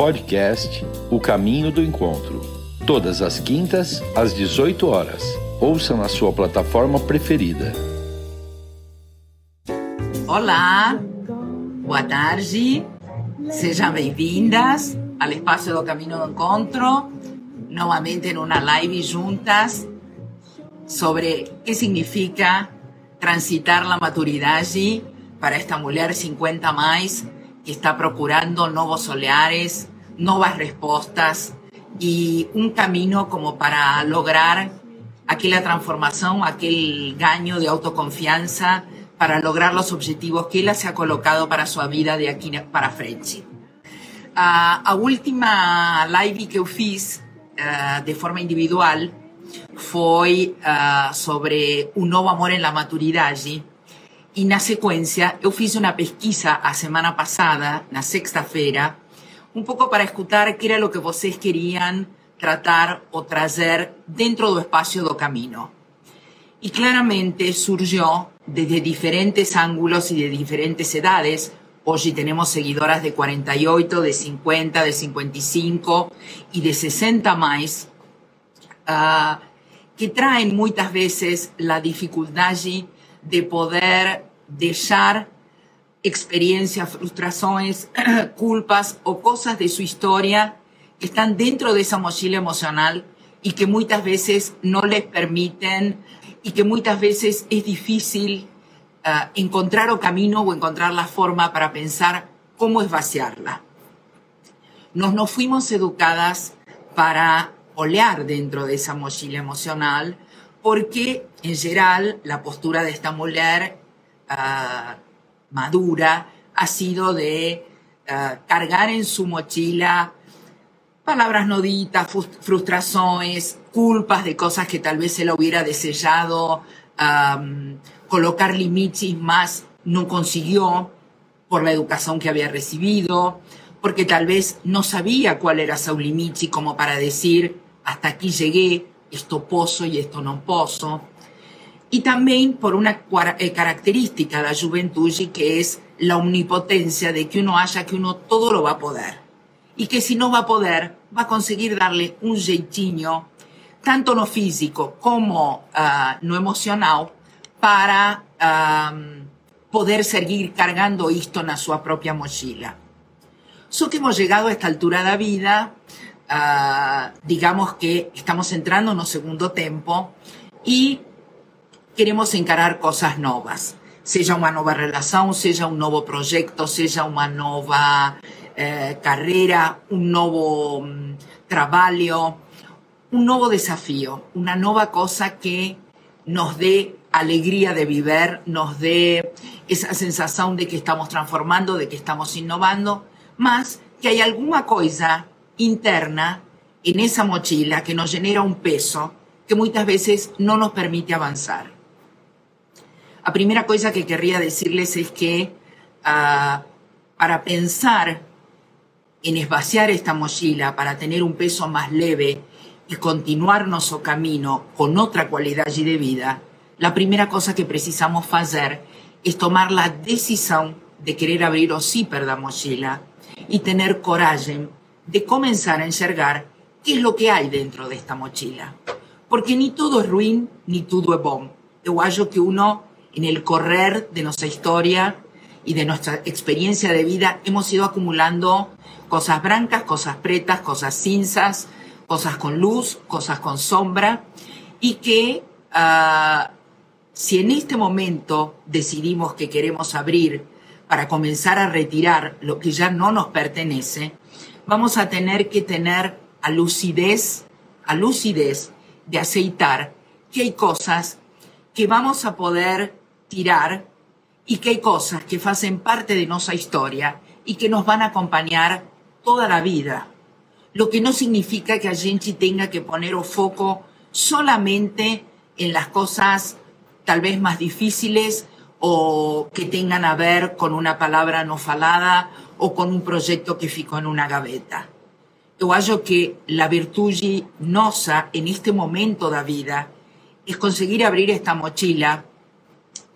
Podcast O Caminho do Encontro. Todas as quintas, às 18 horas. Ouça na sua plataforma preferida. Olá, boa tarde, sejam bem-vindas ao espaço do Caminho do Encontro, novamente em uma live juntas sobre o que significa transitar a maturidade para esta mulher 50 mais que está procurando novos olhares, novas respostas y un camino como para lograr aquella transformación, aquel gaño de autoconfianza para lograr los objetivos que ella se ha colocado para su vida de aquí para frente. A, a última live que eu fiz uh, de forma individual foi uh, sobre um novo amor em la maturidade e na sequência eu fiz uma pesquisa a semana passada, na sexta-feira, um pouco para escutar que era o que vocês queriam tratar ou trazer dentro do espaço do caminho. E claramente surgiu desde diferentes ângulos e de diferentes edades. Hoje temos seguidoras de 48, de 50, de 55 e de 60 mais, uh, que traem muitas vezes a dificuldade de poder deixar experiencias, frustraciones, culpas o cosas de su historia que están dentro de esa mochila emocional y que muchas veces no les permiten y que muchas veces es difícil uh, encontrar o camino o encontrar la forma para pensar cómo es vaciarla. Nos, nos fuimos educadas para olear dentro de esa mochila emocional porque en general la postura de esta mujer uh, madura ha sido de uh, cargar en su mochila palabras no ditas, frustraciones, culpas de cosas que tal vez se lo hubiera deseado, colocar límites más no consiguió por la educación que había recibido, porque tal vez no sabía cuál era su límite como para decir, hasta aquí llegué, esto pozo y esto no pozo y también por una eh, característica de la juventud que es la omnipotencia de que uno haya que uno todo lo va a poder y que si no va a poder va a conseguir darle un jeitinho tanto no físico como uh, no emocional para poder seguir cargando esto en su propia mochila. So que hemos llegado a esta altura de la vida, uh, digamos que estamos entrando en un segundo tiempo y queremos encarar cosas novas, seja uma nova relação, seja um novo projeto, seja uma nova eh, carreira, um novo um, trabalho, um novo desafio, uma nova coisa que nos dê alegria de viver, nos dê essa sensação de que estamos transformando, de que estamos innovando, mas que hay alguna coisa interna en esa mochila que nos genera un peso que muchas veces no nos permite avanzar. La primera cosa que querría decirles es que uh, para pensar en esvaciar esta mochila, para tener un peso más leve y continuar nuestro camino con otra cualidad de vida, la primera cosa que precisamos hacer es tomar la decisión de querer abrir o de la mochila y tener coraje de comenzar a enxergar qué es lo que hay dentro de esta mochila. Porque ni todo es ruin, ni todo es bom. Yo hallo que uno en el correr de nuestra historia y de nuestra experiencia de vida hemos ido acumulando cosas blancas, cosas pretas, cosas cinzas, cosas con luz, cosas con sombra, y que uh, si en este momento decidimos que queremos abrir para comenzar a retirar lo que ya no nos pertenece, vamos a tener que tener a lucidez, a lucidez de aceitar que hay cosas que vamos a poder tirar y que hay cosas que hacen parte de nuestra historia y que nos van a acompañar toda la vida. Lo que no significa que a gente tenga que poner foco solamente en las cosas tal vez más difíciles o que tengan a ver con una palabra no falada o con un proyecto que ficó en una gaveta. Yo hallo que la virtud nosa en este momento de vida es conseguir abrir esta mochila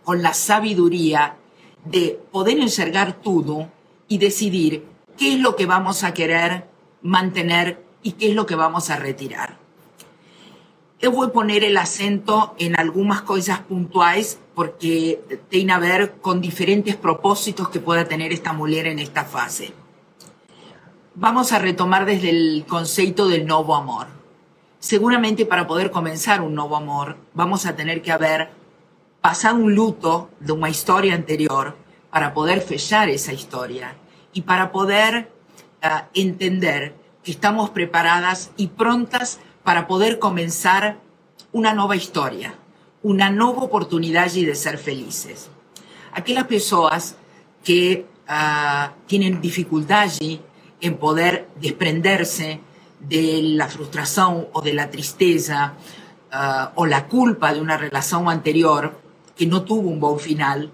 con la sabiduría de poder enxergar todo y decidir qué es lo que vamos a querer mantener y qué es lo que vamos a retirar. Yo voy a poner el acento en algunas cosas puntuales porque tiene a ver con diferentes propósitos que pueda tener esta mujer en esta fase. Vamos a retomar desde el concepto del nuevo amor. Seguramente para poder comenzar un nuevo amor vamos a tener que haber pasado un luto de una historia anterior para poder fechar esa historia y para poder uh, entender que estamos preparadas y prontas para poder comenzar una nueva historia, una nueva oportunidad de ser felices. Aquellas personas que uh, tienen dificultad en poder desprenderse de la frustración o de la tristeza uh, o la culpa de una relación anterior que no tuvo un buen final,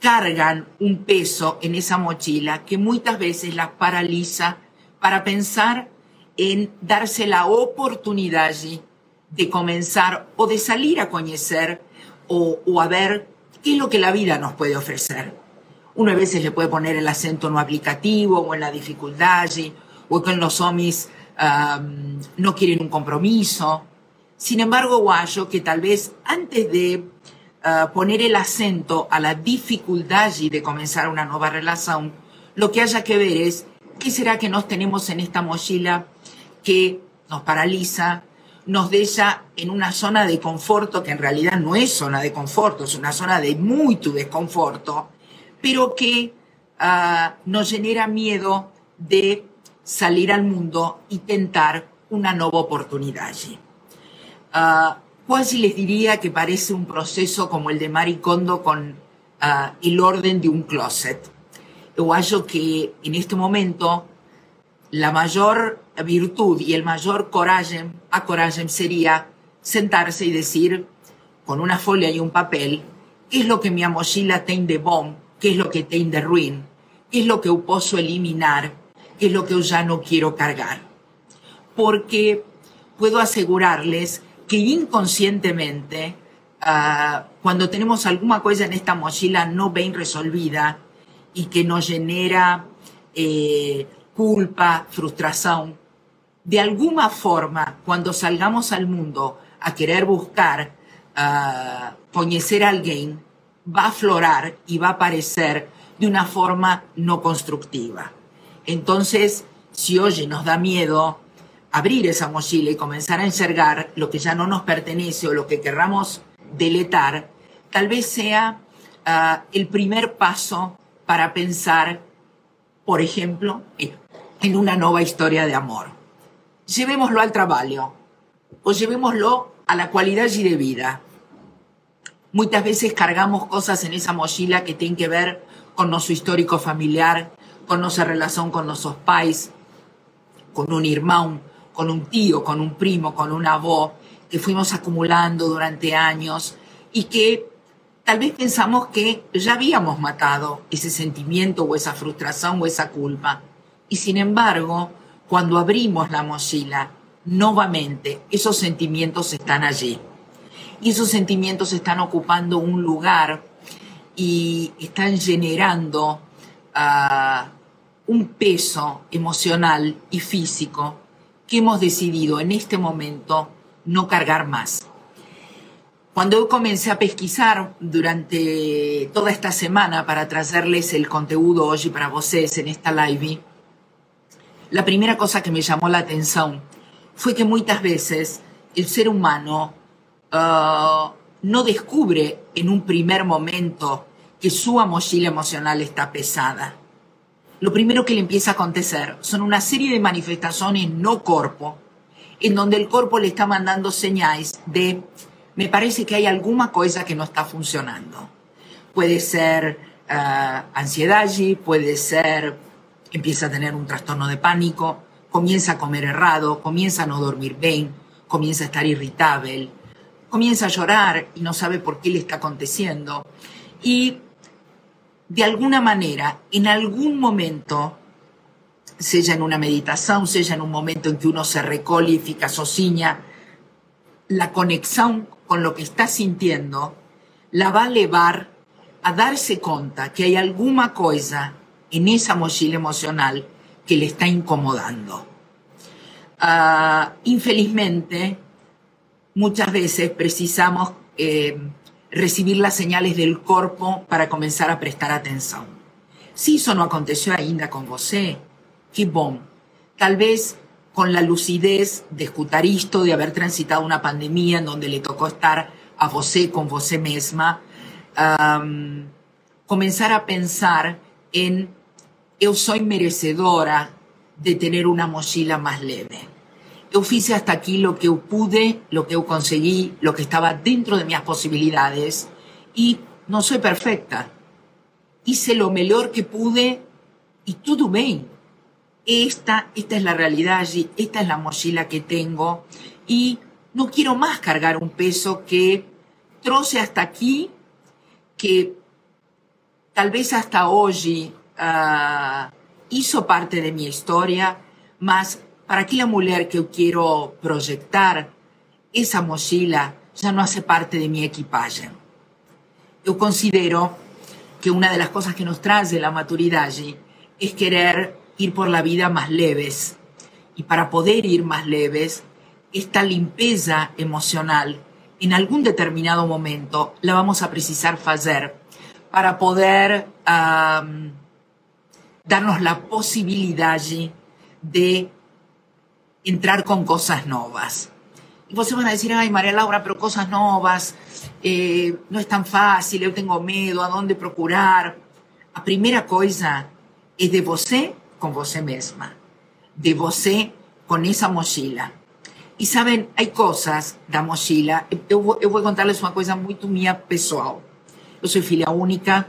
cargan un peso en esa mochila que muchas veces las paraliza para pensar en darse la oportunidad de comenzar o de salir a conocer o, a ver qué es lo que la vida nos puede ofrecer. Uno a veces le puede poner el acento en lo aplicativo o en la dificultad o que los hombres um, no quieren un compromiso. Sin embargo, guayo que tal vez antes de uh, poner el acento a la dificultad de comenzar una nueva relación, lo que haya que ver es qué será que nos tenemos en esta mochila que nos paraliza, nos deja en una zona de conforto que en realidad no es zona de conforto, es una zona de mucho desconforto, pero que uh, nos genera miedo de salir al mundo y tentar una nueva oportunidad. Uh, casi les diría que parece un proceso como el de Maricondo con uh, el orden de un closet. Yo hallo que en este momento la mayor virtud y el mayor coraje, a sería sentarse y decir con una folia y un papel qué es lo que mi mochila tiene de bom, qué es lo que tiene de ruin, qué es lo que puedo eliminar, qué es lo que yo ya no quiero cargar. Porque puedo asegurarles que inconscientemente, uh, cuando tenemos alguna cosa en esta mochila no bien resolvida y que nos genera eh, culpa, frustración, de alguna forma, cuando salgamos al mundo a querer buscar, uh, conocer a alguien, va a aflorar y va a aparecer de una forma no constructiva. Entonces, si hoy nos da miedo abrir esa mochila y comenzar a encergar lo que ya no nos pertenece o lo que querramos deletar, tal vez sea uh, el primer paso para pensar, por ejemplo, en una nueva historia de amor. Llevémoslo al trabajo o llevémoslo a la calidad de vida. Muchas veces cargamos cosas en esa mochila que tienen que ver con nuestro histórico familiar, con nuestra relación con nuestros pais, con un hermano, con un tío, con un primo, con una voz que fuimos acumulando durante años y que tal vez pensamos que ya habíamos matado ese sentimiento o esa frustración o esa culpa. Y sin embargo, cuando abrimos la mochila, nuevamente esos sentimientos están allí. Y esos sentimientos están ocupando un lugar y están generando uh, un peso emocional y físico que hemos decidido en este momento no cargar más. Cuando comencé a pesquisar durante toda esta semana para traerles el contenido hoy para ustedes en esta live, la primera cosa que me llamó la atención fue que muchas veces el ser humano uh, no descubre en un primer momento que su mochila emocional está pesada lo primero que le empieza a acontecer son una serie de manifestaciones no cuerpo, en donde el cuerpo le está mandando señales de, me parece que hay alguna cosa que no está funcionando. Puede ser uh, ansiedad, puede ser, empieza a tener un trastorno de pánico, comienza a comer errado, comienza a no dormir bien, comienza a estar irritable, comienza a llorar y no sabe por qué le está aconteciendo. Y de alguna manera, en algún momento, sea en una meditación, sea en un momento en que uno se recolifica, sociña, la conexión con lo que está sintiendo la va a llevar a darse cuenta que hay alguna cosa en esa mochila emocional que le está incomodando. Ah, infelizmente, muchas veces precisamos eh, recibir las señales del cuerpo para comenzar a prestar atención. Si eso no aconteció ainda con você, qué bom. Tal vez con la lucidez de escuchar esto, de haber transitado una pandemia en donde le tocó estar a você con você misma, comenzar a pensar en yo soy merecedora de tener una mochila más leve. Yo hice hasta aquí lo que pude, lo que conseguí, lo que estaba dentro de mis posibilidades y no soy perfecta. Hice lo mejor que pude y todo bien. Esta, esta es la realidad allí, esta es la mochila que tengo y no quiero más cargar un peso que troce hasta aquí, que tal vez hasta hoy uh, hizo parte de mi historia, mas para aquella mujer que yo quiero proyectar, esa mochila ya no hace parte de mi equipaje. Yo considero que una de las cosas que nos trae la maturidad es querer ir por la vida más leves. Y para poder ir más leves, esta limpieza emocional en algún determinado momento la vamos a precisar hacer para poder um, darnos la posibilidad de entrar con cosas nuevas. Y vos van a decir, ay, María Laura, pero cosas nuevas, eh, no es tan fácil, yo tengo miedo, ¿a dónde procurar? La primera cosa es de você con você misma, de você con esa mochila. Y saben, hay cosas da mochila, yo, voy a contarles una cosa muy mía pessoal. Yo soy filia única,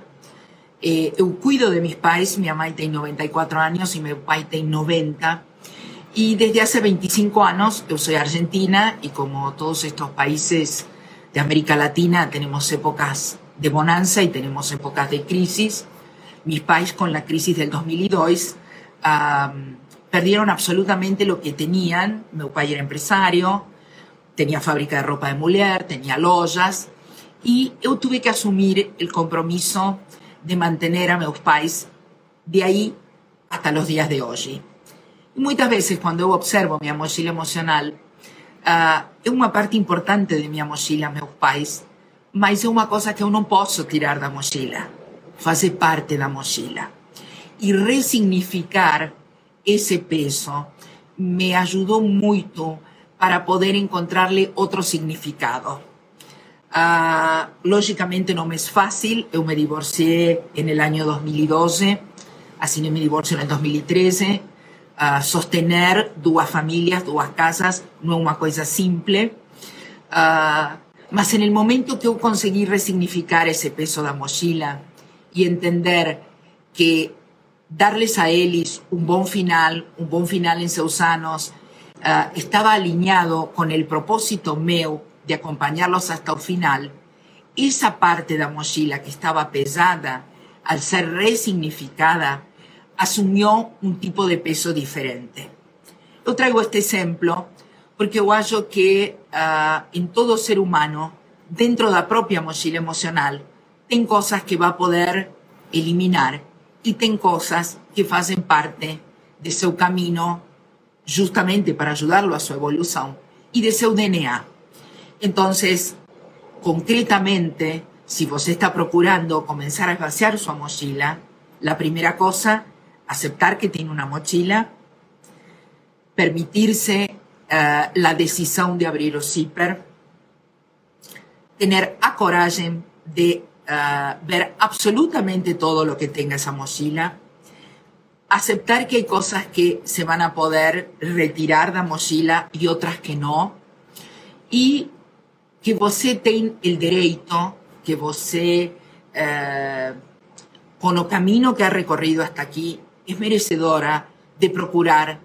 eh, cuido de mis pais, mi mamá tiene 94 años y mi papá tiene 90. Y desde hace 25 años yo soy argentina y como todos estos países de América Latina tenemos épocas de bonanza y tenemos épocas de crisis. Mis países con la crisis del 2002 perdieron absolutamente lo que tenían. Mi padre era empresario, tenía fábrica de ropa de mujer, tenía lojas y yo tuve que asumir el compromiso de mantener a mis pais de ahí hasta los días de hoy. Y muchas veces cuando yo observo mi mochila emocional, uh, es una parte importante de mi mochila, meus pais, mas es una cosa que yo no puedo tirar da mochila, hace parte da mochila. Y resignificar ese peso me ayudó mucho para poder encontrarle otro significado. Uh, lógicamente no me es fácil, yo me divorcié en el año 2012, así no me divorcio en el 2013, sostener dos familias, dos casas, no es una cosa simple. Uh, mas en el momento que yo conseguí resignificar ese peso de la mochila y entender que darles a ellos un buen final, un buen final en sus años, uh, estaba alineado con el propósito meu de acompañarlos hasta el final, esa parte de la mochila que estaba pesada, al ser resignificada, asumió un tipo de peso diferente. Yo traigo este ejemplo porque yo que uh, en todo ser humano, dentro de la propia mochila emocional, ten cosas que va a poder eliminar y ten cosas que hacen parte de su camino justamente para ayudarlo a su evolución y de su DNA. Entonces, concretamente, si vos está procurando comenzar a vaciar su mochila, la primera cosa aceptar que tiene una mochila, permitirse uh, la decisión de abrir el zipper, tener a coraje de uh, ver absolutamente todo lo que tenga esa mochila, aceptar que hay cosas que se van a poder retirar de la mochila y otras que no, y que você tem el derecho, que você, uh, con el camino que ha recorrido hasta aquí, es merecedora de procurar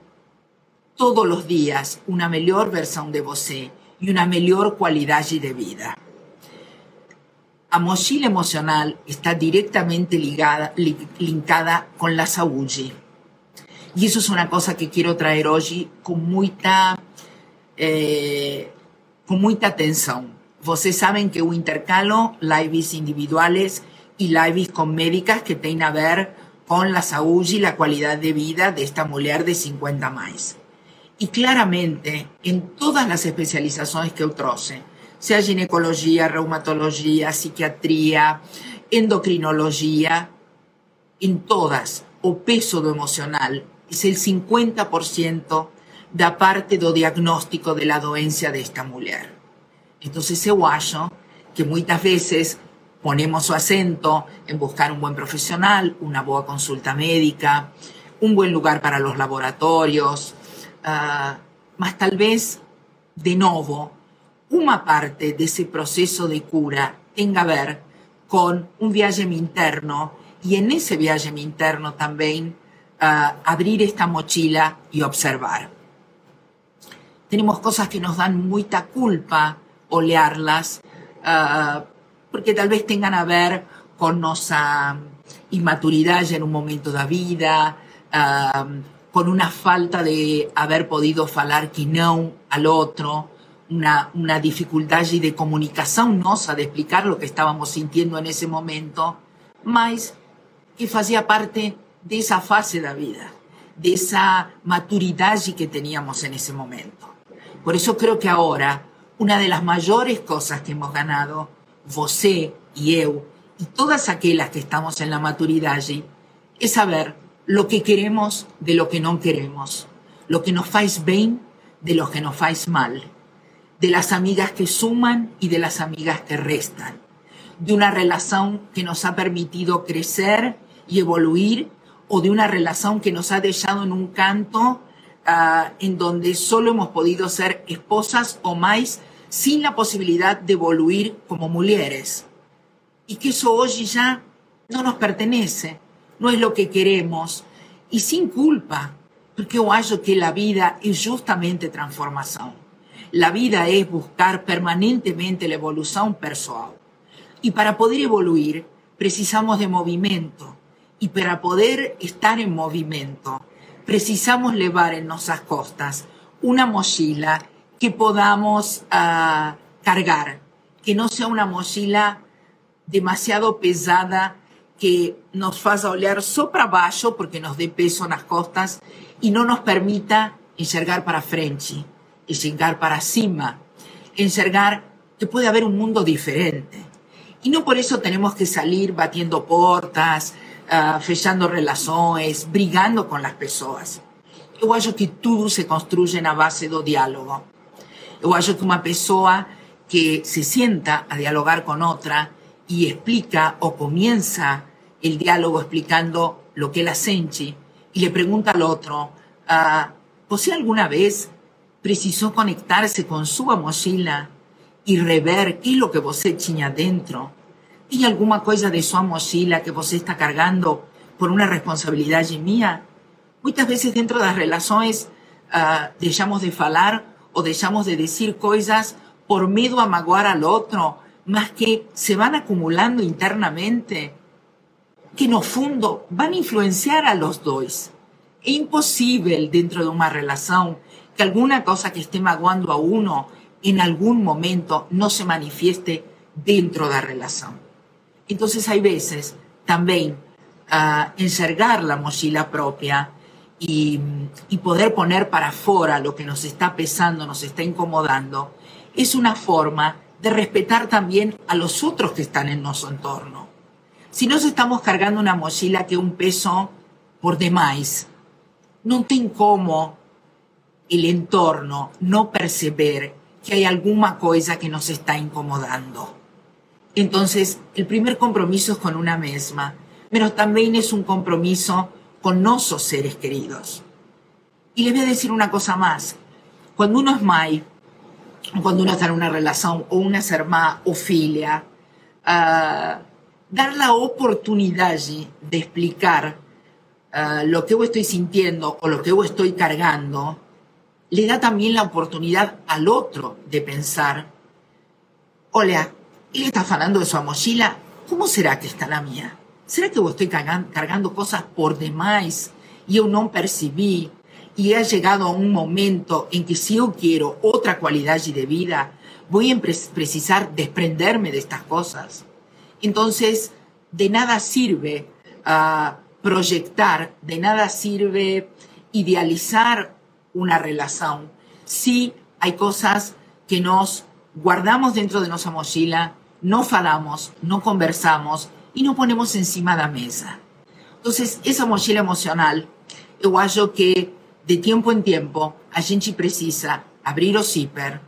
todos los días una mejor versión de você y una mejor calidad de vida. La mochila emocional está directamente ligada, linkada con la salud. Y eso es una cosa que quiero traer hoy con mucha, eh, con mucha atención. Vocês saben que yo intercalo lives individuales y lives con médicas que tienen a ver con la salud y la calidad de vida de esta mujer de 50 más. Y claramente, en todas las especializaciones que yo trouxe, sea ginecología, reumatología, psiquiatría, endocrinología, en todas, o peso do emocional es el 50% da parte do diagnóstico de la doencia de esta mujer. Entonces, eu acho que muchas veces ponemos su acento en buscar un buen profesional, una buena consulta médica, un buen lugar para los laboratorios, uh, mas tal vez, de nuevo, una parte de ese proceso de cura tenga a ver con un viaje interno y en ese viaje interno también uh, abrir esta mochila y observar. Tenemos cosas que nos dan mucha culpa olearlas, uh, porque tal vez tengan a ver con nuestra inmaturidad en un momento de vida, con una falta de haber podido falar que no al otro, una, una dificultad de comunicación nosa, de explicar lo que estábamos sintiendo en ese momento, mas que hacía parte de esa fase de la vida, de esa maturidad que teníamos en ese momento. Por eso creo que ahora una de las mayores cosas que hemos ganado você y eu y todas aquellas que estamos en la maturidad allí, es saber lo que queremos de lo que no queremos, lo que nos faz bien de lo que nos faz mal, de las amigas que suman y de las amigas que restan, de una relación que nos ha permitido crecer y evoluir o de una relación que nos ha dejado en un canto uh, en donde solo hemos podido ser esposas o más sin la posibilidad de evoluir como mujeres. Y que eso hoy ya no nos pertenece, no es lo que queremos, y sin culpa, porque yo hallo que la vida es justamente transformación. La vida es buscar permanentemente la evolución personal. Y para poder evoluir, precisamos de movimiento. Y para poder estar en movimiento, precisamos llevar en nuestras costas una mochila que podamos uh, cargar, que no sea una mochila demasiado pesada que nos faça olhar só para porque nos dê peso nas costas e não nos permita enxergar para frente, enxergar para cima, enxergar que puede haber un mundo diferente. Y no por eso tenemos que salir batiendo portas, uh, fechando relaciones, brigando con las personas. Eu acho que tudo se construye na base do diálogo. Eu acho que una persona que se sienta a dialogar con otra y explica o comienza el diálogo explicando lo que él sente y le pregunta al otro, uh, ¿Você alguna vez precisó conectarse con su mochila y rever qué es lo que você tinha dentro? ¿Tiene alguna cosa de su mochila que você está cargando por una responsabilidad mía? Muchas veces dentro de las relaciones uh, dejamos de falar o dejamos de decir cosas por miedo a magoar al otro, más que se van acumulando internamente, que no fundo van a influenciar a los dos. Es imposible dentro de una relación que alguna cosa que esté magoando a uno en algún momento no se manifieste dentro de la relación. Entonces hay veces también uh, enxergar la mochila propia y, poder poner para afuera lo que nos está pesando, nos está incomodando, es una forma de respetar también a los otros que están en nuestro entorno. Si nos estamos cargando una mochila que un peso por demás, no ten como el entorno no perceber que hay alguna cosa que nos está incomodando. Entonces, el primer compromiso es con una misma, pero también es un compromiso con nuestros seres queridos. Y les voy a decir una cosa más. Cuando uno es mai, cuando uno está en una relación o una hermana o filia, uh, dar la oportunidad de explicar uh, lo que yo estoy sintiendo o lo que yo estoy cargando, le da también la oportunidad al otro de pensar, hola, él está falando de su mochila, ¿cómo será que está la mía? ¿Será que vos estoy cargando cosas por demás y yo no percibí? Y ha llegado a un momento en que si yo quiero otra cualidad de vida, voy a precisar desprenderme de estas cosas. Entonces, de nada sirve uh, proyectar, de nada sirve idealizar una relación. Sí hay cosas que nos guardamos dentro de nuestra mochila, no falamos, no conversamos y no ponemos encima de la mesa. Entonces, esa mochila emocional, yo acho que de tiempo en tiempo a gente precisa abrir o zipper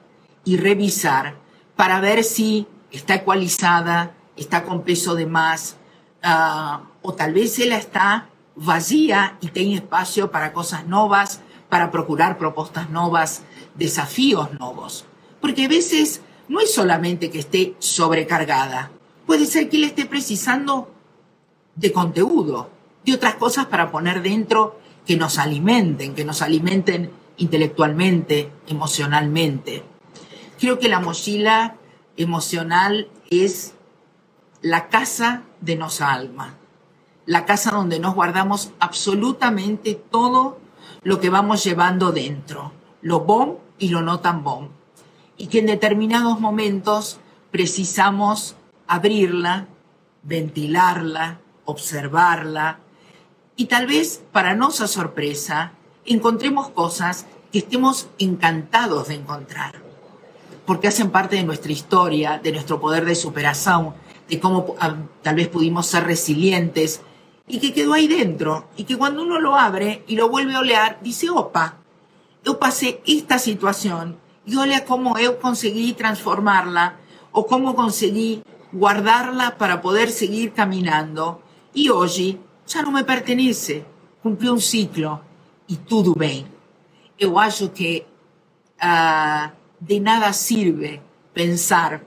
y revisar para ver si está ecualizada, está con peso de más, uh, o tal vez ella está vacía y tiene espacio para cosas nuevas, para procurar propuestas nuevas, desafíos nuevos. Porque a veces no es solamente que esté sobrecargada, puede ser que le esté precisando de contenido, de otras cosas para poner dentro que nos alimenten, que nos alimenten intelectualmente, emocionalmente. Creo que la mochila emocional es la casa de nuestra alma, la casa donde nos guardamos absolutamente todo lo que vamos llevando dentro, lo bon y lo no tan bon. Y que en determinados momentos precisamos abrirla, ventilarla, observarla. Y tal vez, para nuestra sorpresa, encontremos cosas que estemos encantados de encontrar, porque hacen parte de nuestra historia, de nuestro poder de superación, de cómo ah, tal vez pudimos ser resilientes y que quedó ahí dentro y que cuando uno lo abre y lo vuelve a olear, dice, opa, yo pasé esta situación y olea cómo yo conseguí transformarla o cómo conseguí guardarla para poder seguir caminando. Y hoy ya no me pertenece, cumplió un ciclo. Y todo bien. Yo acho que uh, de nada sirve pensar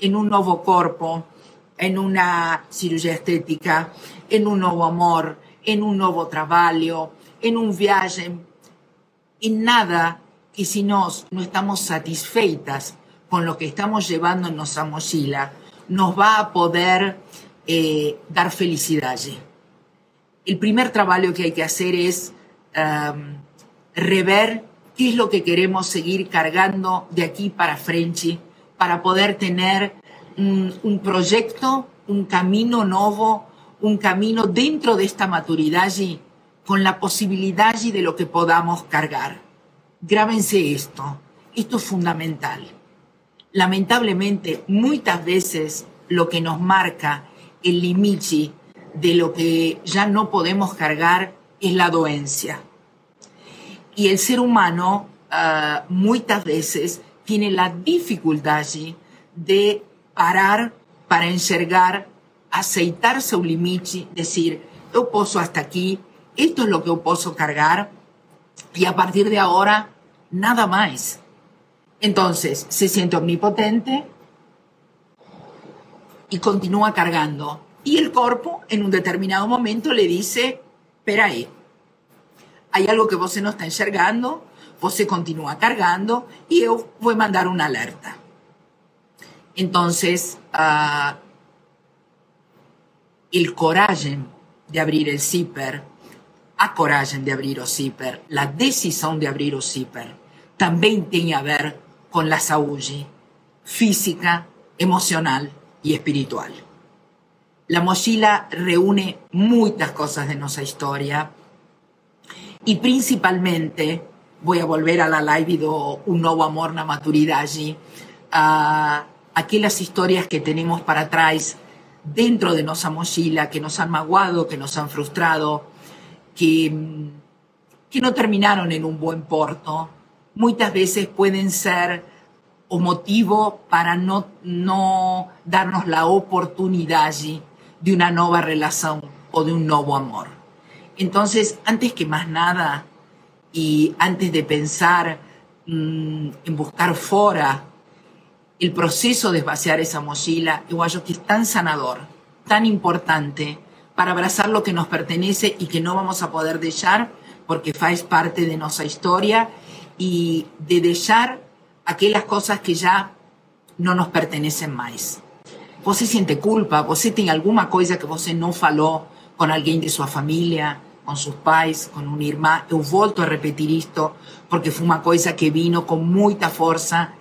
en un nuevo cuerpo, en una cirugía estética, en un nuevo amor, en un nuevo trabajo, en un viaje, en nada. Que si nos no estamos satisfeitas con lo que estamos llevando en nuestra mochila, nos va a poder eh, dar felicidad. El primer trabajo que hay que hacer es um, rever qué es lo que queremos seguir cargando de aquí para frente para poder tener un, proyecto, un camino nuevo, un camino dentro de esta maturidad con la posibilidad de lo que podamos cargar. Grábense esto, esto es fundamental. Lamentablemente, muchas veces lo que nos marca el limite de lo que ya no podemos cargar es la doencia. Y el ser humano uh, muchas veces tiene la dificultad de parar para enxergar, aceitarse un limite, decir, yo puedo hasta aquí, esto es lo que yo puedo cargar y a partir de ahora nada más. Entonces se siente omnipotente, y continúa cargando. Y el cuerpo en un determinado momento le dice, espera hay algo que vos no está enxergando, se continúa cargando y yo voy a mandar una alerta. Entonces, uh, el coraje de abrir el zipper, a coraje de abrir el zipper, la decisión de abrir el zipper, también tiene a ver con la salud física, emocional y espiritual. La mochila reúne muchas cosas de nuestra historia y principalmente, voy a volver a la live de Un nuevo amor, na maturidad allí, a aquellas historias que tenemos para atrás dentro de nuestra mochila que nos han maguado, que nos han frustrado, que, que no terminaron en un buen porto. Muchas veces pueden ser o motivo para no, no darnos la oportunidad de una nueva relación o de un nuevo amor. Entonces, antes que más nada, y antes de pensar mm, en buscar fuera el proceso de vaciar esa mochila, igual que es tan sanador, tan importante para abrazar lo que nos pertenece y que no vamos a poder dejar porque faz parte de nuestra historia y de dejar aquellas cosas que ya no nos pertenecen más. Você siente culpa? Você tem alguma coisa que você não falou com alguém de sua família, com seus pais, com um irmão? Eu volto a repetir isto porque foi uma coisa que vino com muita força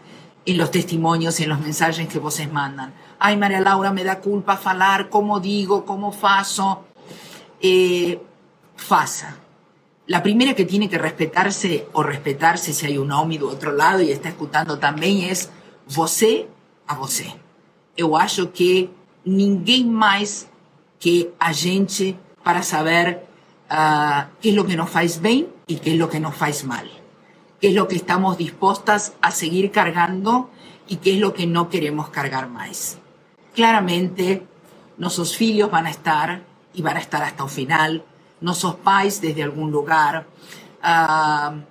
em los testimonios, en los mensajes que vocês mandam. Ai, Maria Laura, me dá culpa falar, como digo, como faço. Eh, faça. La primera que tiene que respetarse o respetarse si hay un homem do outro lado e está escutando também é você a você. Eu acho que ninguém mais que a gente para saber uh, qué es lo que nos faz bem y qué es lo que nos faz mal. Qué es lo que estamos dispuestas a seguir cargando y qué es lo que no queremos cargar más. Claramente, nuestros hijos van a estar y van a estar hasta el final, nuestros pais desde algún lugar, uh,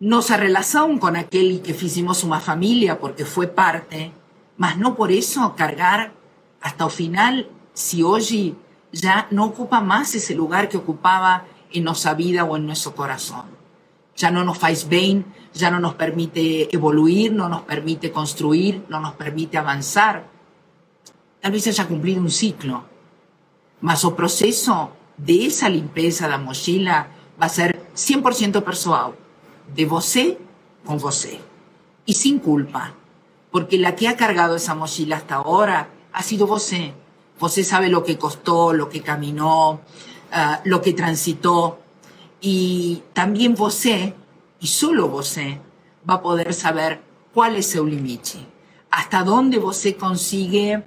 nossa relación con aquel que hicimos una familia porque fue parte, mas no por eso cargar hasta el final si hoy ya no ocupa más ese lugar que ocupaba en nuestra vida o en nuestro corazón. Ya no nos faz bien, ya no nos permite evoluir, no nos permite construir, no nos permite avanzar. Tal vez haya cumplido un ciclo, mas o proceso de esa limpieza la mochila va a ser 100% personal, de você con você, y sin culpa, porque la que ha cargado esa mochila hasta ahora ha sido você. Você sabe lo que costó, lo que caminó, uh, lo que transitó. Y también você, y solo você, va a poder saber cuál es seu limite. Hasta dónde você consigue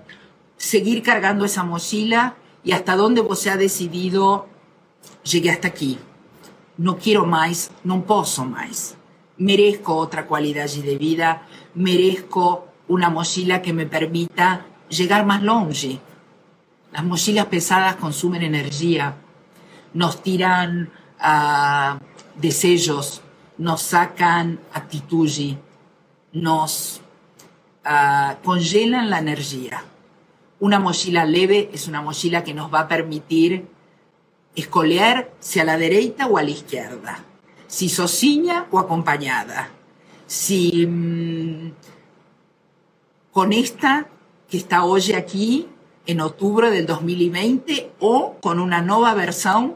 seguir cargando esa mochila y hasta dónde você ha decidido, llegué hasta aquí. No quiero más, no puedo más. Merezco otra cualidad de vida, merezco una mochila que me permita llegar más longe, las mochilas pesadas consumen energía, nos tiran uh, deseos, nos sacan actitud, nos uh, congelan la energía. Una mochila leve es una mochila que nos va a permitir escoger si a la derecha o a la izquierda, si sociña o acompañada, si mmm, con esta que está hoy aquí en octubre del 2020 o con una nueva versión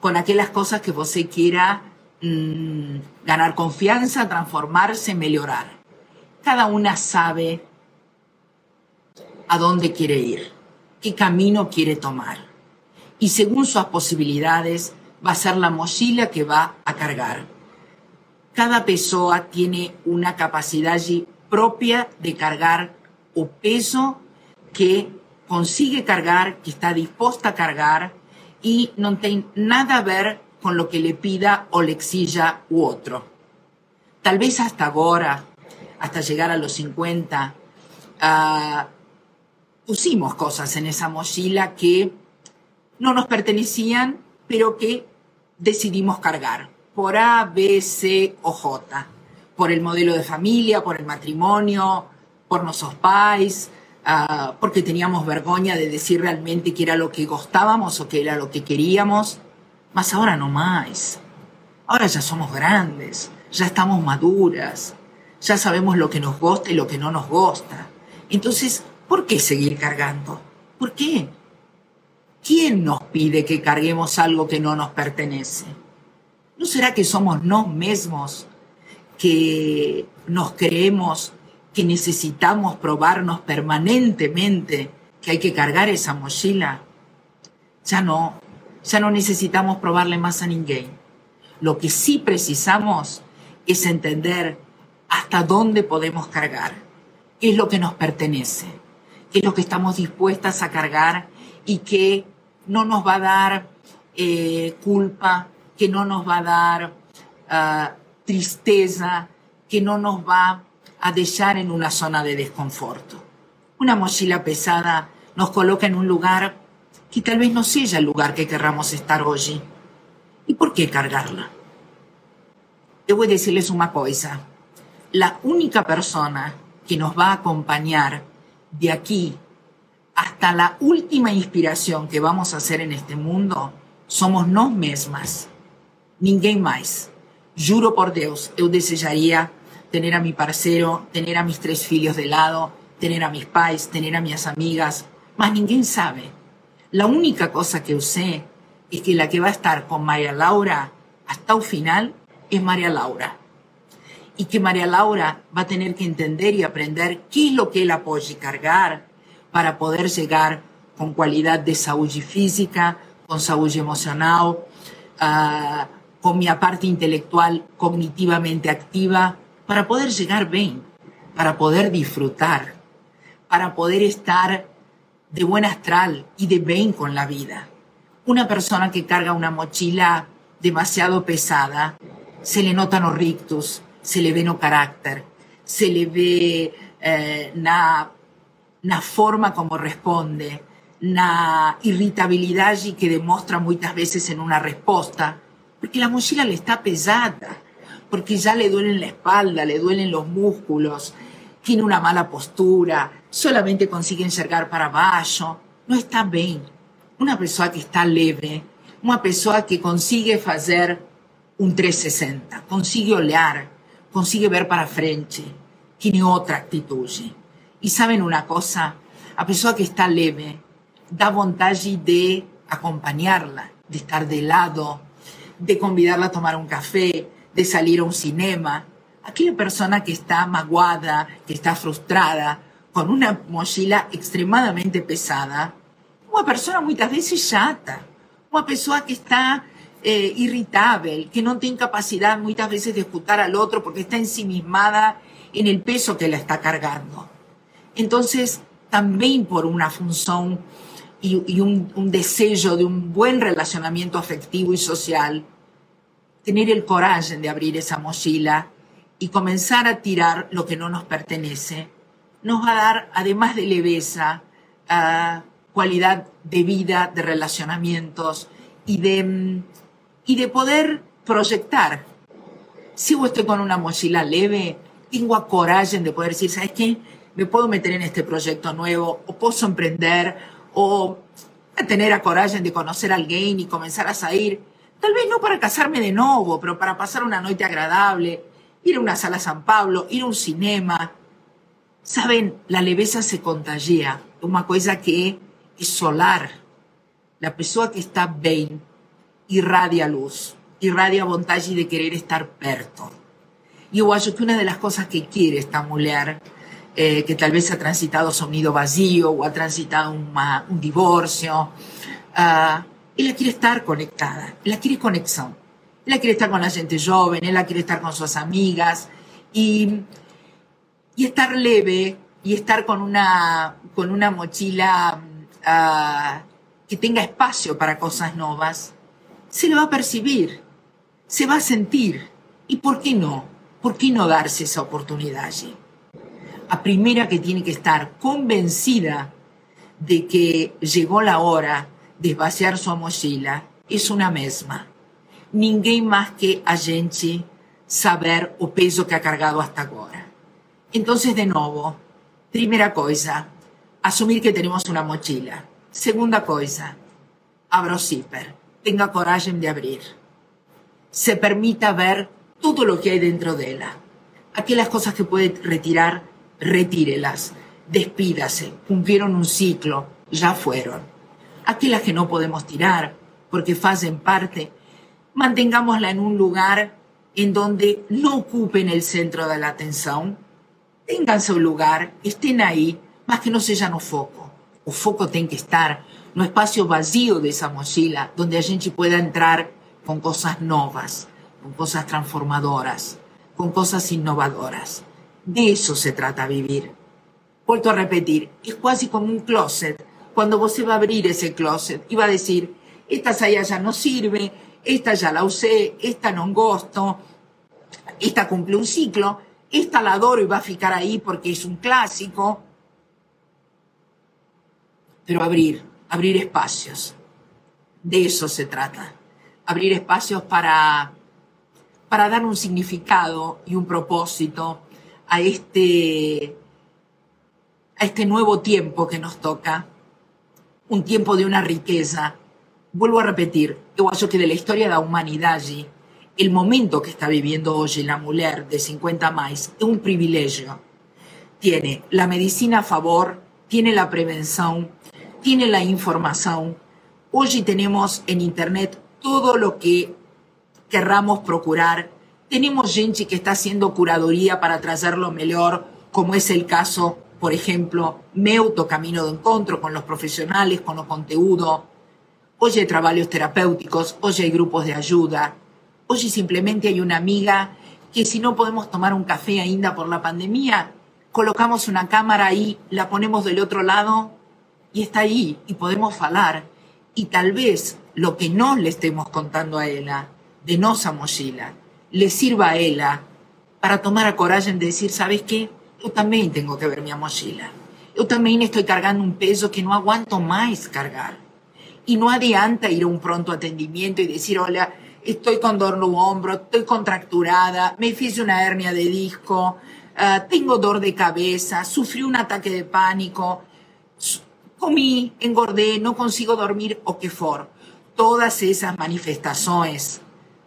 con aquellas cosas que usted quiera mmm, ganar confianza, transformarse, mejorar. Cada una sabe a dónde quiere ir, qué camino quiere tomar. Y según sus posibilidades va a ser la mochila que va a cargar. Cada persona tiene una capacidad propia de cargar o peso que consigue cargar, que está dispuesta a cargar y no tiene nada a ver con lo que le pida o le exija u otro. Tal vez hasta ahora, hasta llegar a los 50, uh, pusimos cosas en esa mochila que no nos pertenecían, pero que decidimos cargar por A, B, C o J, por el modelo de familia, por el matrimonio, por nuestros pais, uh, porque teníamos vergüenza de decir realmente que era lo que gustábamos o que era lo que queríamos, mas ahora no más. Ahora ya somos grandes, ya estamos maduras, ya sabemos lo que nos gusta y lo que no nos gusta. Entonces, ¿por qué seguir cargando? ¿Por qué? ¿Quién nos pide que carguemos algo que no nos pertenece? ¿No será que somos nos mismos que nos creemos que necesitamos probarnos permanentemente que hay que cargar esa mochila, ya no, ya no necesitamos probarle más a ninguém. Lo que sí precisamos es entender hasta dónde podemos cargar, qué es lo que nos pertenece, qué es lo que estamos dispuestas a cargar y que no nos va a dar eh, culpa, que no nos va a dar uh, tristeza, que no nos va a dejar en una zona de desconforto. Una mochila pesada nos coloca en un lugar que tal vez no sea el lugar que querramos estar hoy. ¿Y por qué cargarla? Debo decirles una cosa. La única persona que nos va a acompañar de aquí hasta la última inspiración que vamos a hacer en este mundo somos nos mismas. Ninguém más. Juro por Dios, yo desearía tener a mi parcero, tener a mis tres hijos de lado, tener a mis pais, tener a mis amigas, mas ninguém sabe. La única cosa que sé es que la que va a estar con María Laura hasta el final es María Laura. Y que María Laura va a tener que entender y aprender qué es lo que él apoya y cargar para poder llegar con cualidad de salud física, con salud emocional, uh, con mi parte intelectual cognitivamente activa, para poder llegar bien, para poder disfrutar, para poder estar de buen astral y de bien con la vida. Una persona que carga una mochila demasiado pesada, se le notan los rictus, se le ve no carácter, se le ve eh, na, forma como responde, na irritabilidad que demuestra muchas veces en una respuesta, porque la mochila le está pesada, porque ya le duelen la espalda, le duelen los músculos, tiene una mala postura, solamente consigue enxergar para abajo, no está bien. Una persona que está leve, una persona que consigue hacer un 360, consigue olhar, consigue ver para frente, tiene otra actitud. Y saben una cosa, a persona que está leve, da vontade de acompañarla, de estar de lado, de convidarla a tomar un café, de salir a un cinema. Aquella persona que está maguada, que está frustrada, con una mochila extremadamente pesada, una persona muchas veces chata, una persona que está eh, irritable, que no tiene capacidad muchas veces de escuchar al otro porque está ensimismada en el peso que la está cargando. Entonces, también por una función y, un, deseo de un buen relacionamiento afectivo y social, tener el coraje de abrir esa mochila y comenzar a tirar lo que no nos pertenece, nos va a dar, además de leveza, uh, cualidad de vida, de relacionamientos y de, y de poder proyectar. Si yo estoy con una mochila leve, tengo a coraje de poder decir, ¿sabes qué? Me puedo meter en este proyecto nuevo, o puedo emprender, o tener a coraje de conocer a alguien y comenzar a salir Tal vez no para casarme de nuevo, pero para pasar una noche agradable, ir a una sala San Pablo, ir a un cinema. Saben, la leveza se contagia, una cosa que es solar. La persona que está bien irradia luz, irradia vontade de querer estar perto. Y yo acho que una de las cosas que quiere esta mujer, eh, que tal vez ha transitado sonido vacío o ha transitado un divorcio, uh, ella quiere estar conectada, ella quiere conexión. Ella quiere estar con la gente joven, ella quiere estar con sus amigas y, y estar leve y estar con una, con una mochila uh, que tenga espacio para cosas nuevas, se lo va a percibir, se va a sentir. ¿Y por qué no? ¿Por qué no darse esa oportunidad allí? A primera que tiene que estar convencida de que llegó la hora desvaciar su mochila es una mesma. Ninguém más que a gente saber o peso que ha cargado hasta ahora. Entonces, de nuevo, primera cosa, asumir que tenemos una mochila. Segunda cosa, abra o zipper, tenga coraje de abrir. Se permita ver todo lo que hay dentro de ella. Aquellas cosas que puede retirar, retírelas. Despídase, cumplieron un ciclo, ya fueron aquellas que no podemos tirar porque hacen parte, mantengámosla en un lugar en donde no ocupen el centro de la atención, tengan su lugar, estén ahí, más que no sean o foco. O foco tiene que estar no espacio vacío de esa mochila, donde a gente pueda entrar con cosas nuevas, con cosas transformadoras, con cosas innovadoras. De eso se trata vivir. Vuelto a repetir, es casi como un closet cuando vos va a abrir ese closet y va a decir, esta saya ya no sirve, esta ya la usé, esta no gosto, esta cumple un ciclo, esta la adoro y va a ficar ahí porque es un clásico. Pero abrir, abrir espacios. De eso se trata. Abrir espacios para, para dar un significado y un propósito a este, a este nuevo tiempo que nos toca un tiempo de una riqueza. Vuelvo a repetir, yo creo que de la historia de la humanidad, el momento que está viviendo hoy la mujer de 50 más es un privilegio. Tiene la medicina a favor, tiene la prevención, tiene la información. Hoy tenemos en Internet todo lo que querramos procurar. Tenemos gente que está haciendo curaduría para traerlo mejor, como es el caso por ejemplo, meu camino de encuentro con los profesionales, con los conteúdos. Hoy hay trabajos terapéuticos, hoy hay grupos de ayuda, hoy simplemente hay una amiga que si no podemos tomar un café ainda por la pandemia, colocamos una cámara ahí, la ponemos del otro lado y está ahí y podemos hablar. Y tal vez lo que no le estemos contando a ella de nosa mochila le sirva a ella para tomar a coraje en decir, ¿sabes qué? Yo también tengo que ver mi mochila. Yo también estoy cargando un peso que no aguanto más cargar. Y no adianta ir a un pronto atendimiento y decir, hola, estoy con dolor en hombro, estoy contracturada, me hice una hernia de disco, ah, tengo dolor de cabeza, sufrí un ataque de pánico, comí, engordé, no consigo dormir o qué for. Todas esas manifestaciones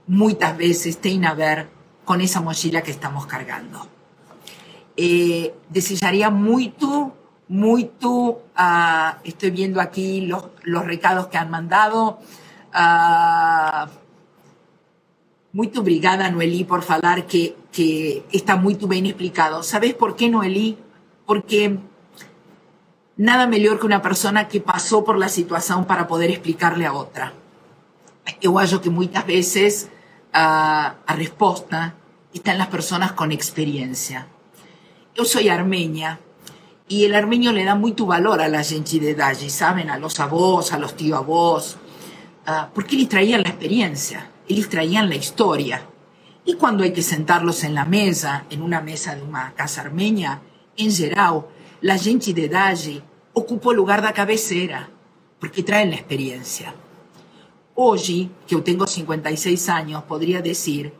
muchas veces tienen a ver con esa mochila que estamos cargando. Eh, desearía mucho, mucho, uh, estoy viendo aquí los, los recados que han mandado, uh, Muito obrigada, Noeli, por falar que, que está muy bien explicado. ¿Sabes por qué, Noeli? Porque nada mejor que una persona que pasó por la situación para poder explicarle a otra. Yo acho que muchas veces a, a respuesta está en las personas con experiencia. Yo soy armenia y el armenio le da mucho valor a la gente de allí, ¿saben? A los avós, a los tíos avós, uh, porque les traían la experiencia ellos traían la historia. Y cuando hay que sentarlos en la mesa, en una mesa de una casa armenia, en general, la gente de allí ocupó el lugar de cabecera, porque traen la experiencia. Hoy, que yo tengo 56 años, podría decir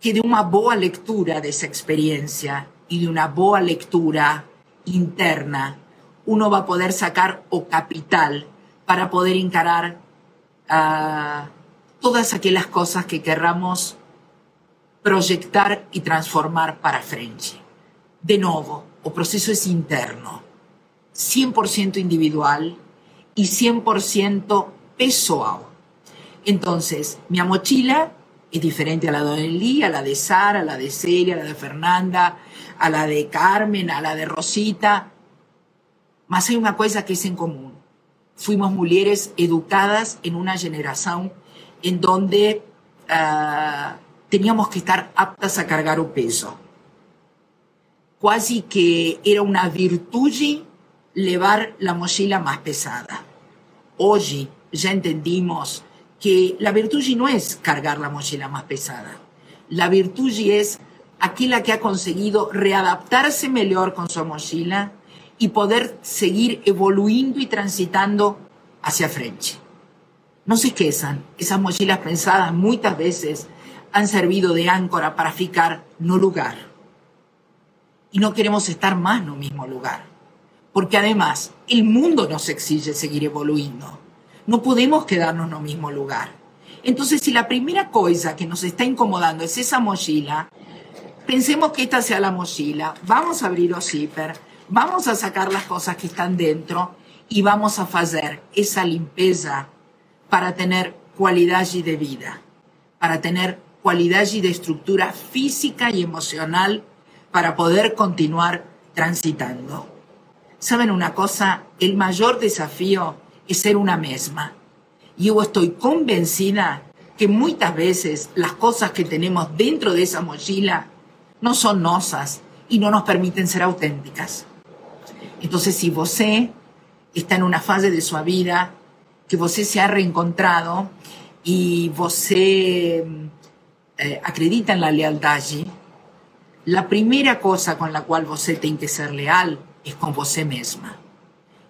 que de una boa lectura de esa experiencia y de una boa lectura interna, uno va a poder sacar o capital para poder encarar a todas aquellas cosas que querramos proyectar y transformar para frente. De nuevo, el proceso es interno, 100% individual y 100% pessoal. Entonces, mi mochila es diferente a la de Eli, a la de Sara, a la de Celia, a la de Fernanda, a la de Carmen, a la de Rosita. Mas hay una cosa que es en común. Fuimos mujeres educadas en una generación en donde uh, teníamos que estar aptas a cargar o peso. Quasi que era una virtud llevar la mochila más pesada. Hoy ya entendimos que la virtud no es cargar la mochila más pesada. La virtud es aquella que ha conseguido readaptarse mejor con su mochila y poder seguir evoluyendo y transitando hacia frente. No se esquezan, esas mochilas pensadas muchas veces han servido de áncora para ficar no lugar. Y no queremos estar más en un mismo lugar. Porque además, el mundo nos exige seguir evoluyendo. No podemos quedarnos en un mismo lugar. Entonces, si la primera cosa que nos está incomodando es esa mochila, pensemos que esta sea la mochila, vamos a abrir el zipper, vamos a sacar las cosas que están dentro y vamos a hacer esa limpieza para tener cualidad y de vida, para tener cualidad y de estructura física y emocional para poder continuar transitando. ¿Saben una cosa? El mayor desafío es ser una misma. Yo estoy convencida que muchas veces las cosas que tenemos dentro de esa mochila no son nosas y no nos permiten ser auténticas. Entonces, si vos está en una fase de su vida que você se ha reencontrado y você eh, acredita en la lealtad, la primera cosa con la cual você tiene que ser leal es con você misma.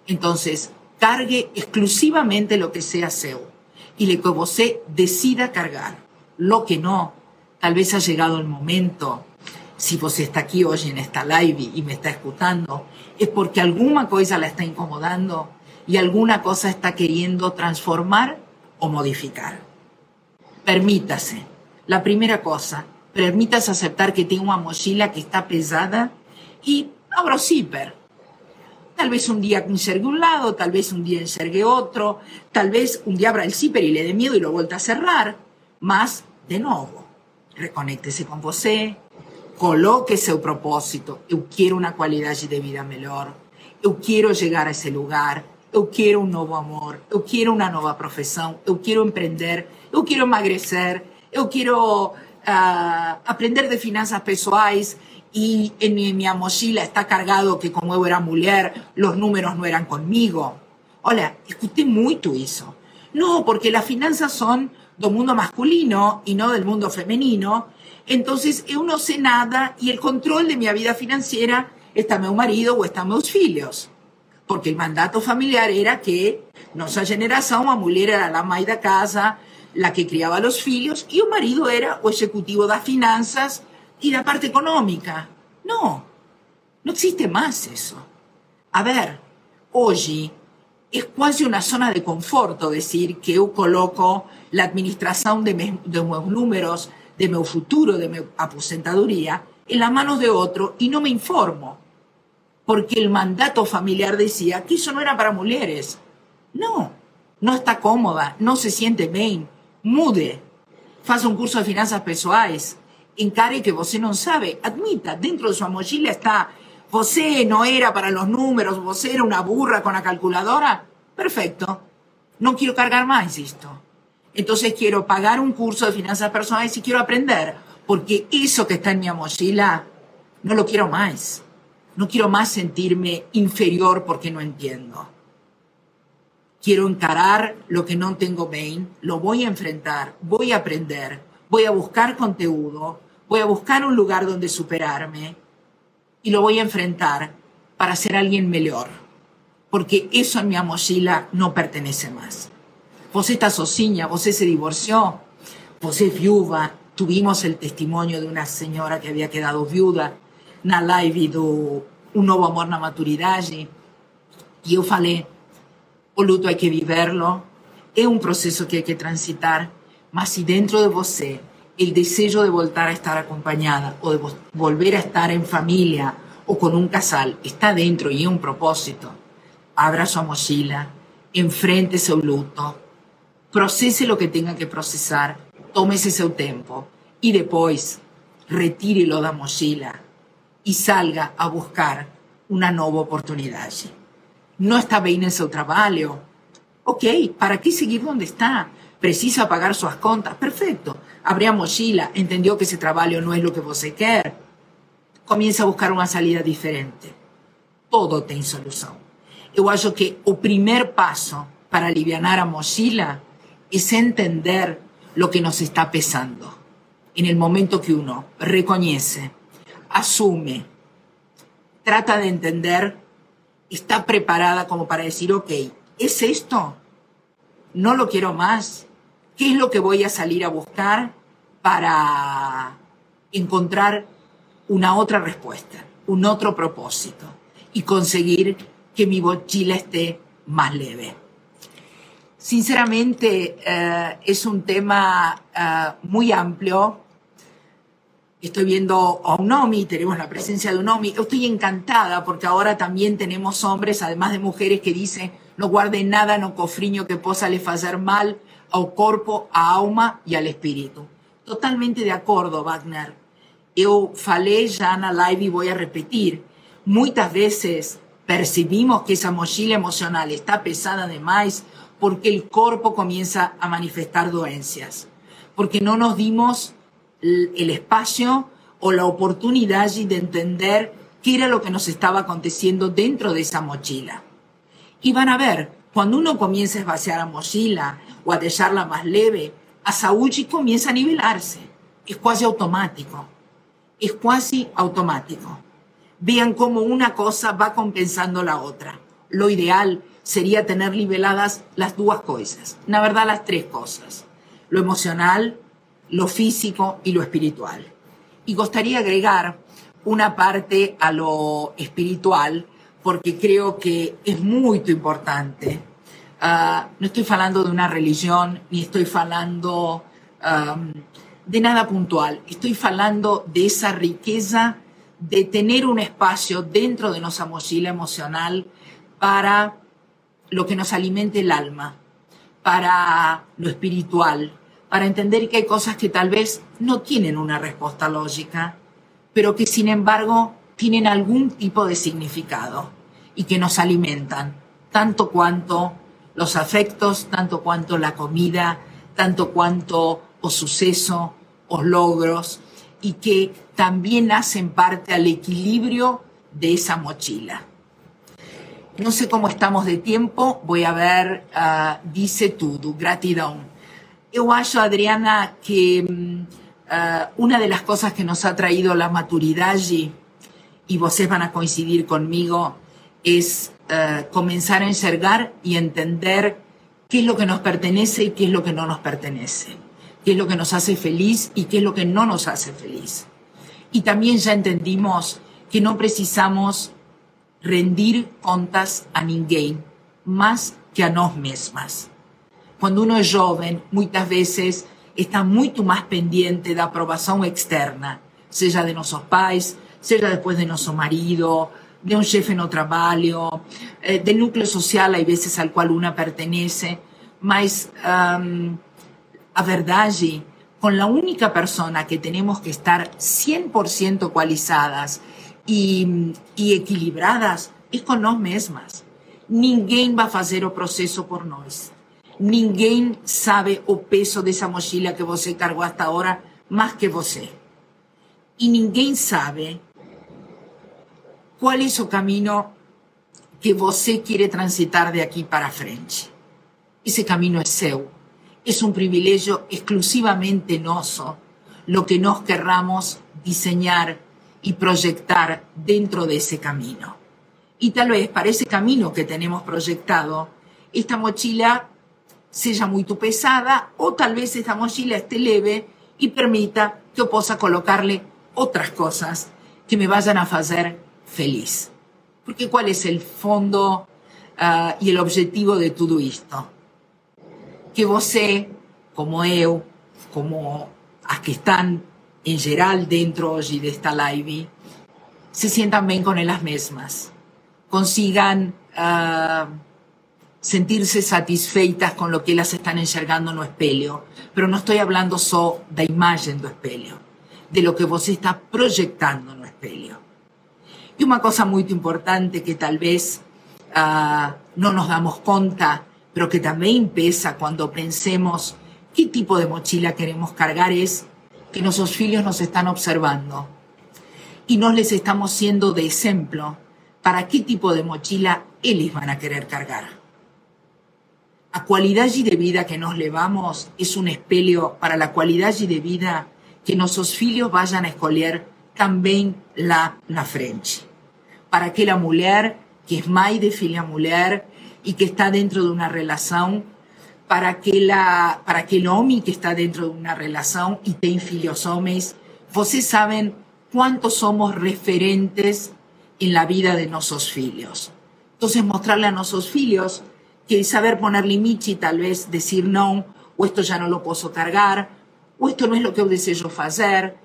Entonces, cargue exclusivamente lo que sea seu y lo que você decida cargar. Lo que no, tal vez ha llegado el momento, si vos está aquí hoy en esta live y me está escuchando, es porque alguna cosa la está incomodando y alguna cosa está queriendo transformar o modificar. Permítase. La primera cosa, permítase aceptar que tiene una mochila que está pesada y abro zipper. Tal vez un día ensergue un lado, tal vez un día ensergue otro, tal vez un día abra el zipper y le dé miedo y lo vuelta a cerrar. Más, de nuevo, reconéctese con você, coloque su propósito. Yo quiero una calidad de vida mejor. Yo quiero llegar a ese lugar eu quero um novo amor, eu quero uma nova profissão, eu quero empreender, eu quero emagrecer, eu quero uh, aprender de finanças pessoais y en mi, mi mochila está cargado que como yo era mujer, los números no eran conmigo. Hola, escuché mucho eso. No, porque las finanzas son del mundo masculino y no del mundo femenino. Entonces, yo no sé nada y el control de mi vida financiera está mi marido o está mis hijos. Porque el mandato familiar era que nuestra generación, la mujer era la madre de casa, la que criaba los hijos, y el marido era o ejecutivo de finanzas y la parte económica. No, no existe más eso. A ver, hoy es casi una zona de conforto decir que yo coloco la administración de, mis números, de mi futuro, de mi aposentadoría, en las manos de otro y no me informo. Porque el mandato familiar decía que eso no era para mujeres. No, no está cómoda, no se siente bien, mude, faça un curso de finanzas pessoais, encare que você no sabe, admita, dentro de su mochila está, você no era para los números, você era una burra con la calculadora, perfecto, no quiero cargar más esto. Entonces quiero pagar un curso de finanzas personales y quiero aprender, porque eso que está en mi mochila no lo quiero más. No quiero más sentirme inferior porque no entiendo. Quiero encarar lo que no tengo bien, lo voy a enfrentar, voy a aprender, voy a buscar conteúdo, voy a buscar un lugar donde superarme y lo voy a enfrentar para ser alguien mejor. Porque eso en mi mochila no pertenece más. Vos está sociña, vos se divorció, vos es viuda. Tuvimos el testimonio de una señora que había quedado viuda na live do Un Nuevo Amor na Maturidade. Y yo falei, o luto hay que viverlo, es un proceso que hay que transitar, mas si dentro de você el deseo de volver a estar acompañada o de volver a estar en familia o con un casal está dentro y es un propósito, abra su mochila, enfrente su luto, procese lo que tenga que procesar, tómese su tiempo y después retírelo la mochila y salga a buscar una nueva oportunidad. No está bien en su trabajo. Ok, ¿para qué seguir donde está? Precisa pagar sus contas. Perfecto abría mochila, entendió que ese trabajo no es lo que vos quer, comienza a buscar una salida diferente. Todo tiene solución. Yo acho que el primer paso para aliviar a mochila es entender lo que nos está pesando. En el momento que uno reconoce, asume, trata de entender, está preparada como para decir, ok, ¿es esto? No lo quiero más. ¿Qué es lo que voy a salir a buscar para encontrar una otra respuesta, un otro propósito y conseguir que mi mochila esté más leve? Sinceramente, eh, es un tema eh, muy amplio. Estoy viendo a Unomi, tenemos la presencia de Unomi. Estoy encantada porque ahora también tenemos hombres, además de mujeres, que dicen no guarde nada no cofriño que possa le hacer mal al corpo, a alma y al espíritu. Totalmente de acuerdo, Wagner. Yo falei ya en la live y voy a repetir. Muchas veces percibimos que esa mochila emocional está pesada demais porque el cuerpo comienza a manifestar doencias, porque no nos dimos el espacio o la oportunidad de entender qué era lo que nos estaba aconteciendo dentro de esa mochila. Y van a ver, cuando uno comienza a vaciar la mochila o a dejarla más leve, a saúde comienza a nivelarse. Es casi automático. Es casi automático. Vean cómo una cosa va compensando la otra. Lo ideal sería tener niveladas las dos cosas. La verdad, las tres cosas. Lo emocional, lo físico y lo espiritual. Y gustaría agregar una parte a lo espiritual porque creo que es muy importante. Ah, no estoy hablando de una religión, ni estoy hablando de nada puntual. Estoy hablando de esa riqueza de tener un espacio dentro de nuestra mochila emocional para lo que nos alimente el alma, para lo espiritual, para entender que hay cosas que tal vez no tienen una respuesta lógica, pero que sin embargo tienen algún tipo de significado y que nos alimentan tanto cuanto los afectos, tanto cuanto la comida, tanto cuanto o suceso, o logros, y que también hacen parte al equilibrio de esa mochila. No sé cómo estamos de tiempo, voy a ver, uh, dice todo, gratidão. Eu acho, Adriana, que uh, una de las cosas que nos ha traído la maturidad allí, y vocês van a coincidir conmigo, es uh, comenzar a enxergar y entender qué es lo que nos pertenece y qué es lo que no nos pertenece, qué es lo que nos hace feliz y qué es lo que no nos hace feliz. Y también ya entendimos que no precisamos rendir contas a ninguém, más que a nós mesmas. Cuando uno es joven, muchas veces está mucho más pendiente da aprobación externa, sea de nuestros pais, sea después de nuestro marido, de un jefe no trabalho, eh, del núcleo social, hay veces al cual una pertenece, mas um, a verdade, con la única persona que tenemos que estar 100% ecualizadas y, y equilibradas es con nós mesmas. Ninguém vai fazer o processo por nós. Ninguém sabe o peso dessa mochila que você cargou hasta agora mais que você. E ninguém sabe qual é o caminho que você quer transitar de aqui para frente. Esse caminho é seu. É um privilégio exclusivamente nosso, lo que nós querramos diseñar y proyectar dentro de ese camino. Y tal vez para ese camino que tenemos proyectado, esta mochila sea muy pesada o tal vez esta mochila esté leve y permita que yo pueda colocarle otras cosas que me vayan a hacer feliz. Porque ¿cuál es el fondo uh, y el objetivo de todo esto? Que você, como eu, como as que están en general dentro hoy de esta live se sientan bien con ellas mismas, consigan uh, sentirse satisfeitas con lo que ellas están enxergando no espelho, pero no estoy hablando só da imagen do espelho, de lo que vos está proyectando no espelho. Y una cosa muy importante que tal vez uh, no nos damos cuenta, pero que también pesa cuando pensemos qué tipo de mochila queremos cargar es que nuestros hijos nos están observando y nos les estamos siendo de ejemplo para qué tipo de mochila ellos van a querer cargar. La cualidad y de vida que nos levamos es un espelho para la cualidad y de vida que nuestros hijos vayan a escolher también la na frente. Para que la mujer, que es mai de filha mujer y que está dentro de una relación, para que, la, para que el hombre que está dentro de una relación y tem filhos homens, vocês saben cuántos somos referentes en la vida de nuestros filhos. Entonces, mostrarle a nuestros filhos que saber poner límite y tal vez decir no, o esto ya no lo puedo cargar, o esto no es lo que yo deseo hacer,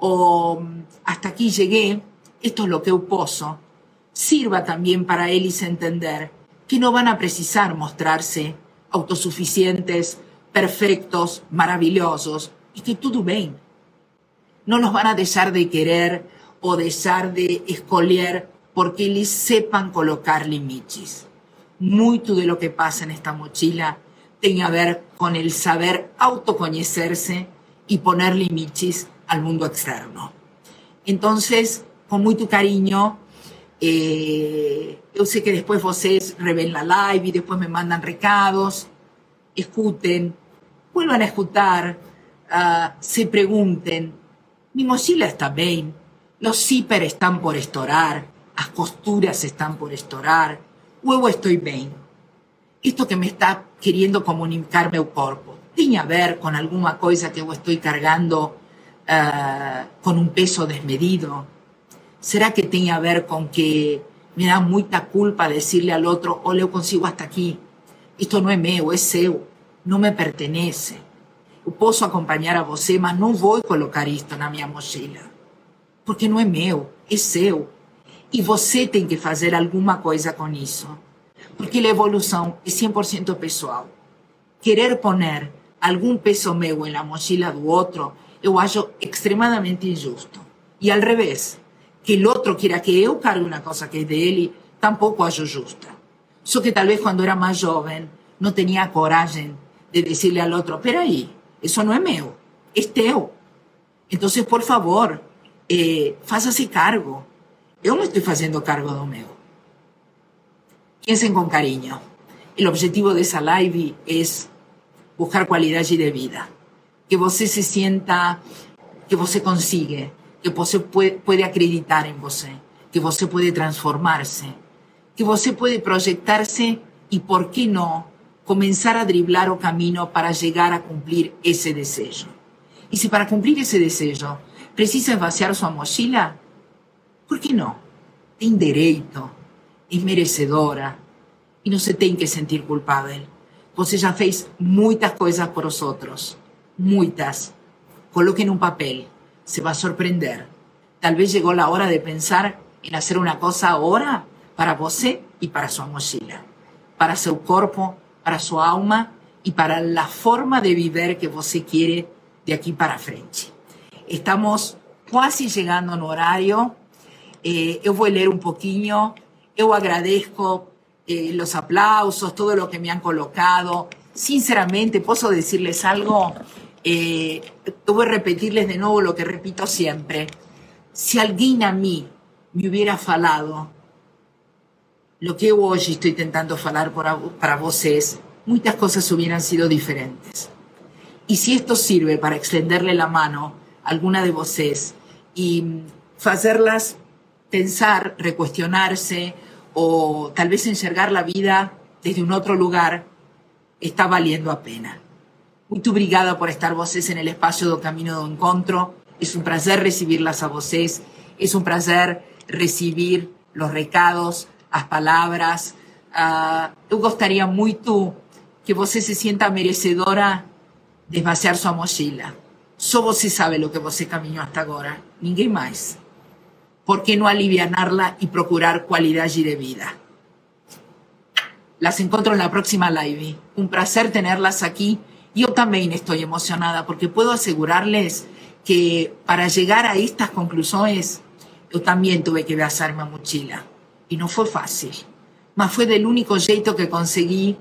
o hasta aquí llegué, esto es lo que yo puedo, sirva también para ellos entender que no van a precisar mostrarse autosuficientes, perfectos, maravillosos, y que todo bien. No nos van a dejar de querer o dejar de escolher porque les sepan colocar límites. Mucho de lo que pasa en esta mochila tiene a ver con el saber autoconocerse y poner límites al mundo externo. Entonces, con mucho cariño, eh, yo sé que después vocês revén la live y después me mandan recados, escuten, vuelvan a escuchar, uh, se pregunten, mi mochila está bien, los zíper están por estorar, las costuras están por estorar, huevo estoy bien. Esto que me está queriendo comunicarme el cuerpo, tiene a ver con alguna cosa que yo estoy cargando uh, con un peso desmedido, ¿Será que tiene a ver con que me da mucha culpa decirle al otro, o le consigo hasta aquí? Esto no es mío, es seu, no me pertenece. Yo puedo acompañar a você, mas no voy a colocar esto na minha mochila. Porque no es mío, es seu. Y você tem que hacer alguna cosa con eso. Porque la evolución es 100% pessoal. Querer poner algún peso meu en la mochila do otro, eu acho extremadamente injusto. Y al revés, que el otro quiera que yo cargue una cosa que es de él, tampoco es justa. Só que tal vez cuando era más joven no tenía coragem de decirle al otro, pero ahí, eso no es meu, es teu. Entonces, por favor, eh, cargo. Yo no estoy haciendo cargo do meu. Piensen con cariño. El objetivo de esa live es buscar calidad de vida. Que você se sienta que você consigue, que você puede acreditar en você, que você puede transformarse, que você puede proyectarse y, por qué no, comenzar a driblar o camino para llegar a cumplir ese deseo. Y si para cumplir ese deseo precisa vaciar su mochila, ¿por qué no? Tem direito, es merecedora y no se tiene que sentir culpable. Você já fez muitas coisas por os outros, muitas. Coloque en un papel, se va a sorprender. Tal vez llegó la hora de pensar en hacer una cosa ahora para você y para su mochila, para su cuerpo, para su alma y para la forma de vivir que você quiere de aquí para frente. Estamos casi llegando no horario. Eh, eu vou ler um pouquinho. Eu agradeço eh, los aplausos, todo lo que me han colocado. Sinceramente, ¿puedo decirles algo? Eh, voy repetirles de nuevo lo que repito siempre. Si alguien a mí me hubiera falado lo que hoy estoy intentando falar para, vocês, muchas cosas hubieran sido diferentes. Y si esto sirve para extenderle la mano a alguna de vocês y hacerlas pensar, recuestionarse o tal vez enxergar la vida desde un otro lugar, está valiendo a pena. Muito obrigada por estar vocês en el espacio do Camino do Encontro. Es un placer recibirlas a vocês. Es un placer recibir los recados, as palabras. Uh, eu gostaria muito que você se sienta merecedora de esvaziar sua mochila. Só você sabe lo que você caminhou hasta agora, ninguém mais. ¿Por qué no alivianarla y procurar calidad de vida? Las encuentro en la próxima live. Un placer tenerlas aquí. Yo también estoy emocionada porque puedo asegurarles que para llegar a estas conclusiones yo también tuve que besar mi mochila. Y no fue fácil. Mas fue del único jeito que conseguí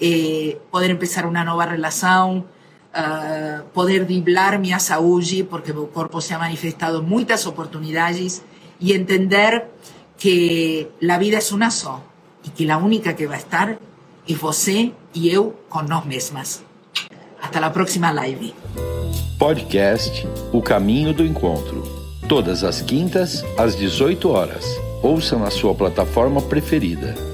eh, poder empezar una nueva relación, uh, poder driblar mi saúde, porque mi cuerpo se ha manifestado en muchas oportunidades y entender que la vida es una sola y que la única que va a estar es você y eu con nós mesmas. Hasta la próxima live. Podcast O Caminho do Encontro. Todas as quintas, às 18 horas. Ouça na sua plataforma preferida.